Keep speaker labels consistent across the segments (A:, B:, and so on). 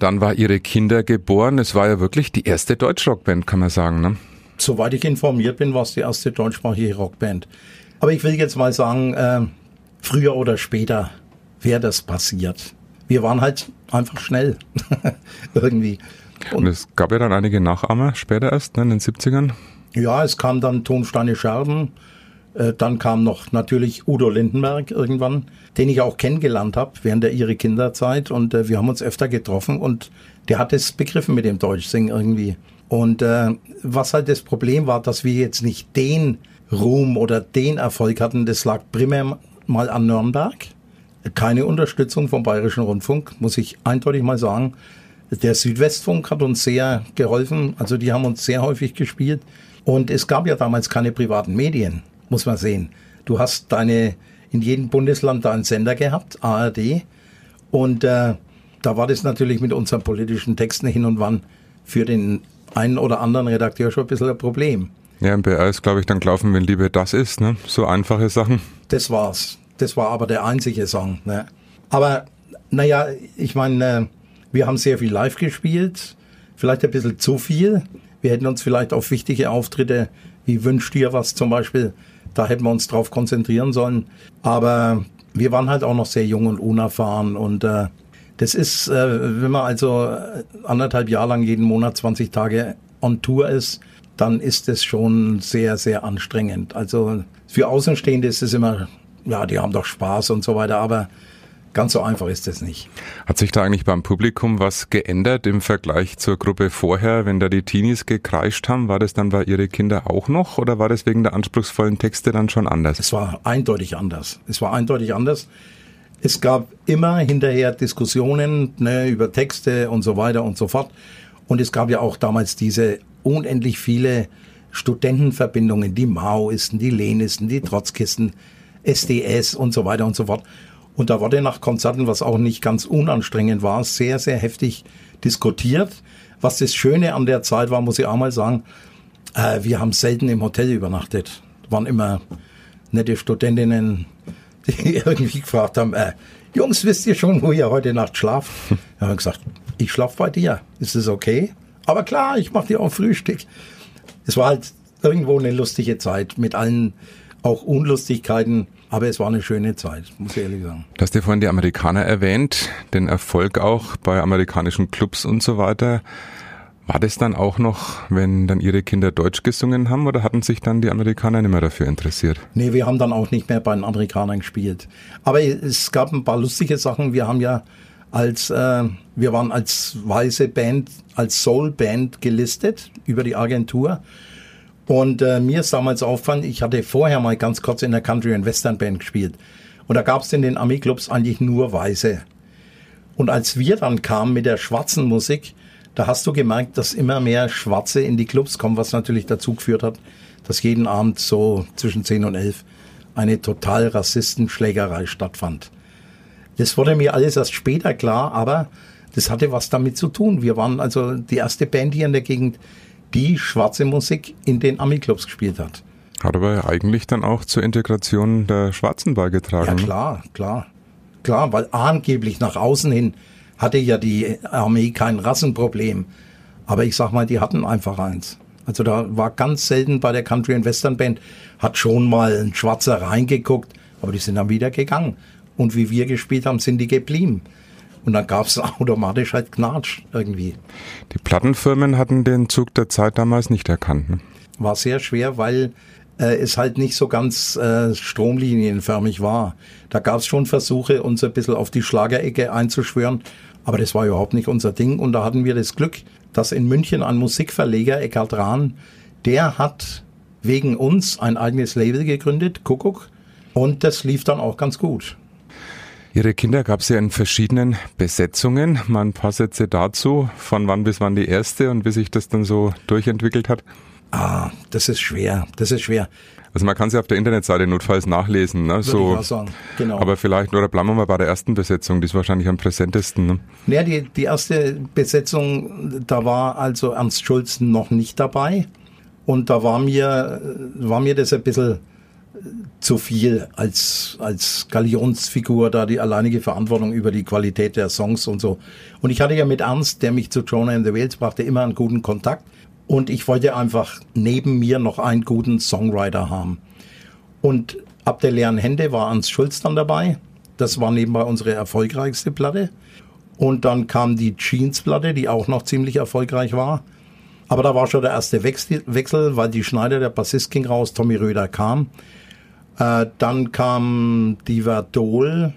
A: Dann war Ihre Kinder geboren. Es war ja wirklich die erste Deutschrockband, kann man sagen. Ne?
B: Soweit ich informiert bin, war es die erste deutschsprachige Rockband. Aber ich will jetzt mal sagen, äh, früher oder später wäre das passiert. Wir waren halt einfach schnell. Irgendwie.
A: Und, Und, es gab ja dann einige Nachahmer später erst, ne, in den 70ern.
B: Ja, es kam dann Tonsteine Scherben. Äh, dann kam noch natürlich Udo Lindenberg irgendwann, den ich auch kennengelernt habe während der ihre Kinderzeit. Und äh, wir haben uns öfter getroffen und der hat es begriffen mit dem Deutschsingen irgendwie. Und äh, was halt das Problem war, dass wir jetzt nicht den Ruhm oder den Erfolg hatten, das lag primär mal an Nürnberg. Keine Unterstützung vom Bayerischen Rundfunk, muss ich eindeutig mal sagen. Der Südwestfunk hat uns sehr geholfen, also die haben uns sehr häufig gespielt. Und es gab ja damals keine privaten Medien, muss man sehen. Du hast deine, in jedem Bundesland da einen Sender gehabt, ARD. Und äh, da war das natürlich mit unseren politischen Texten hin und wann für den einen oder anderen Redakteur schon ein bisschen ein Problem.
A: Ja, im BR ist, glaube ich, dann gelaufen, wenn Liebe das ist, ne? So einfache Sachen.
B: Das war's. Das war aber der einzige Song. Ne? Aber naja, ich meine, äh, wir haben sehr viel live gespielt, vielleicht ein bisschen zu viel. Wir hätten uns vielleicht auf wichtige Auftritte wie Wünsch dir was zum Beispiel, da hätten wir uns drauf konzentrieren sollen. Aber wir waren halt auch noch sehr jung und unerfahren und äh, das ist, äh, wenn man also anderthalb Jahre lang jeden Monat 20 Tage on Tour ist, dann ist es schon sehr, sehr anstrengend. Also für Außenstehende ist es immer ja, die haben doch Spaß und so weiter, aber ganz so einfach ist es nicht.
A: Hat sich da eigentlich beim Publikum was geändert im Vergleich zur Gruppe vorher, wenn da die Teenies gekreischt haben? War das dann bei Ihre Kinder auch noch oder war das wegen der anspruchsvollen Texte dann schon anders?
B: Es war eindeutig anders. Es war eindeutig anders. Es gab immer hinterher Diskussionen ne, über Texte und so weiter und so fort. Und es gab ja auch damals diese unendlich viele Studentenverbindungen, die Maoisten, die Lenisten, die Trotzkisten, SDS und so weiter und so fort. Und da wurde nach Konzerten, was auch nicht ganz unanstrengend war, sehr, sehr heftig diskutiert. Was das Schöne an der Zeit war, muss ich auch mal sagen, äh, wir haben selten im Hotel übernachtet. Waren immer nette Studentinnen, die irgendwie gefragt haben, äh, Jungs, wisst ihr schon, wo ihr heute Nacht schlaft? Wir haben gesagt, ich schlafe bei dir. Ist es okay? Aber klar, ich mache dir auch Frühstück. Es war halt irgendwo eine lustige Zeit mit allen auch Unlustigkeiten. Aber es war eine schöne Zeit, muss ich ehrlich sagen.
A: Du hast ja vorhin die Amerikaner erwähnt, den Erfolg auch bei amerikanischen Clubs und so weiter. War das dann auch noch, wenn dann Ihre Kinder Deutsch gesungen haben oder hatten sich dann die Amerikaner nicht mehr dafür interessiert?
B: Nee, wir haben dann auch nicht mehr bei den Amerikanern gespielt. Aber es gab ein paar lustige Sachen. Wir haben ja als, äh, wir waren als weiße Band, als Soul-Band gelistet über die Agentur. Und äh, mir ist damals auffallend, ich hatte vorher mal ganz kurz in der Country and Western Band gespielt. Und da gab es in den Ami-Clubs eigentlich nur Weiße. Und als wir dann kamen mit der schwarzen Musik, da hast du gemerkt, dass immer mehr Schwarze in die Clubs kommen, was natürlich dazu geführt hat, dass jeden Abend so zwischen 10 und 11 eine total Rassistenschlägerei stattfand. Das wurde mir alles erst später klar, aber das hatte was damit zu tun. Wir waren also die erste Band hier in der Gegend, die schwarze Musik in den Ami-Clubs gespielt hat.
A: Hat aber eigentlich dann auch zur Integration der Schwarzen beigetragen. Ja
B: ne? klar, klar. Klar, weil angeblich nach außen hin hatte ja die Armee kein Rassenproblem. Aber ich sag mal, die hatten einfach eins. Also da war ganz selten bei der Country and Western Band, hat schon mal ein Schwarzer reingeguckt, aber die sind dann wieder gegangen. Und wie wir gespielt haben, sind die geblieben. Und dann gab es automatisch halt Knatsch irgendwie.
A: Die Plattenfirmen hatten den Zug der Zeit damals nicht erkannt. Ne?
B: War sehr schwer, weil äh, es halt nicht so ganz äh, stromlinienförmig war. Da gab es schon Versuche, uns ein bisschen auf die Schlagerecke einzuschwören, aber das war überhaupt nicht unser Ding. Und da hatten wir das Glück, dass in München ein Musikverleger, Eckhard Rahn, der hat wegen uns ein eigenes Label gegründet, Kuckuck, und das lief dann auch ganz gut.
A: Ihre Kinder gab es ja in verschiedenen Besetzungen. Mal ein paar Sätze dazu, von wann bis wann die erste und wie sich das dann so durchentwickelt hat.
B: Ah, das ist schwer, das ist schwer.
A: Also man kann sie auf der Internetseite notfalls nachlesen. Ne?
B: so, ich sagen. Genau.
A: Aber vielleicht, oder bleiben wir mal bei der ersten Besetzung, die ist wahrscheinlich am präsentesten. Ne?
B: Ja, die, die erste Besetzung, da war also Ernst Schulz noch nicht dabei. Und da war mir, war mir das ein bisschen zu viel als, als Galionsfigur da die alleinige Verantwortung über die Qualität der Songs und so. Und ich hatte ja mit Ernst, der mich zu Jonah in the Wales brachte, immer einen guten Kontakt. Und ich wollte einfach neben mir noch einen guten Songwriter haben. Und ab der leeren Hände war Ernst Schulz dann dabei. Das war nebenbei unsere erfolgreichste Platte. Und dann kam die Jeans-Platte, die auch noch ziemlich erfolgreich war. Aber da war schon der erste Wechsel, weil die Schneider, der Bassist ging raus, Tommy Röder kam. Äh, dann kam die Verdol.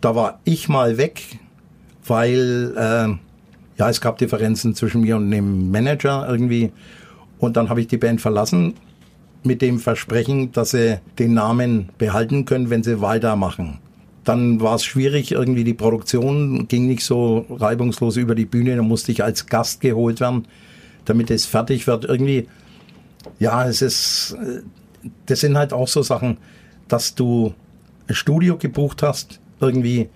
B: Da war ich mal weg, weil äh, ja es gab Differenzen zwischen mir und dem Manager irgendwie. Und dann habe ich die Band verlassen mit dem Versprechen, dass sie den Namen behalten können, wenn sie weitermachen. Dann war es schwierig, irgendwie die Produktion ging nicht so reibungslos über die Bühne, da musste ich als Gast geholt werden damit es fertig wird. Irgendwie, ja, es ist, das sind halt auch so Sachen, dass du ein Studio gebucht hast, irgendwie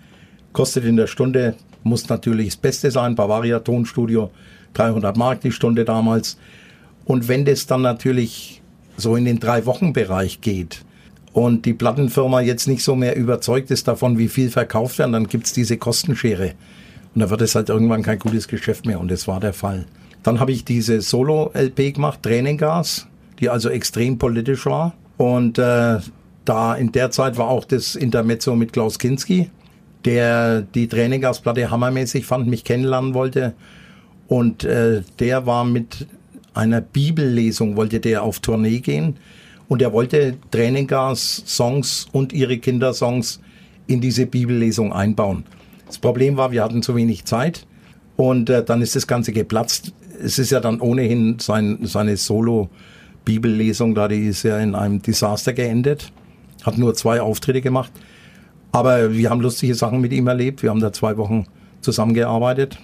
B: kostet in der Stunde, muss natürlich das Beste sein, Bavaria Tonstudio, 300 Mark die Stunde damals. Und wenn das dann natürlich so in den drei Wochen Bereich geht und die Plattenfirma jetzt nicht so mehr überzeugt ist davon, wie viel verkauft werden, dann gibt's diese Kostenschere. Und da wird es halt irgendwann kein gutes Geschäft mehr. Und das war der Fall. Dann habe ich diese Solo-LP gemacht, Tränengas, die also extrem politisch war. Und äh, da in der Zeit war auch das Intermezzo mit Klaus Kinski, der die Tränengasplatte hammermäßig fand, mich kennenlernen wollte. Und äh, der war mit einer Bibellesung, wollte der auf Tournee gehen. Und er wollte Tränengas-Songs und ihre Kindersongs in diese Bibellesung einbauen. Das Problem war, wir hatten zu wenig Zeit. Und äh, dann ist das Ganze geplatzt es ist ja dann ohnehin sein, seine Solo-Bibellesung da, die ist ja in einem Desaster geendet. Hat nur zwei Auftritte gemacht. Aber wir haben lustige Sachen mit ihm erlebt. Wir haben da zwei Wochen zusammengearbeitet.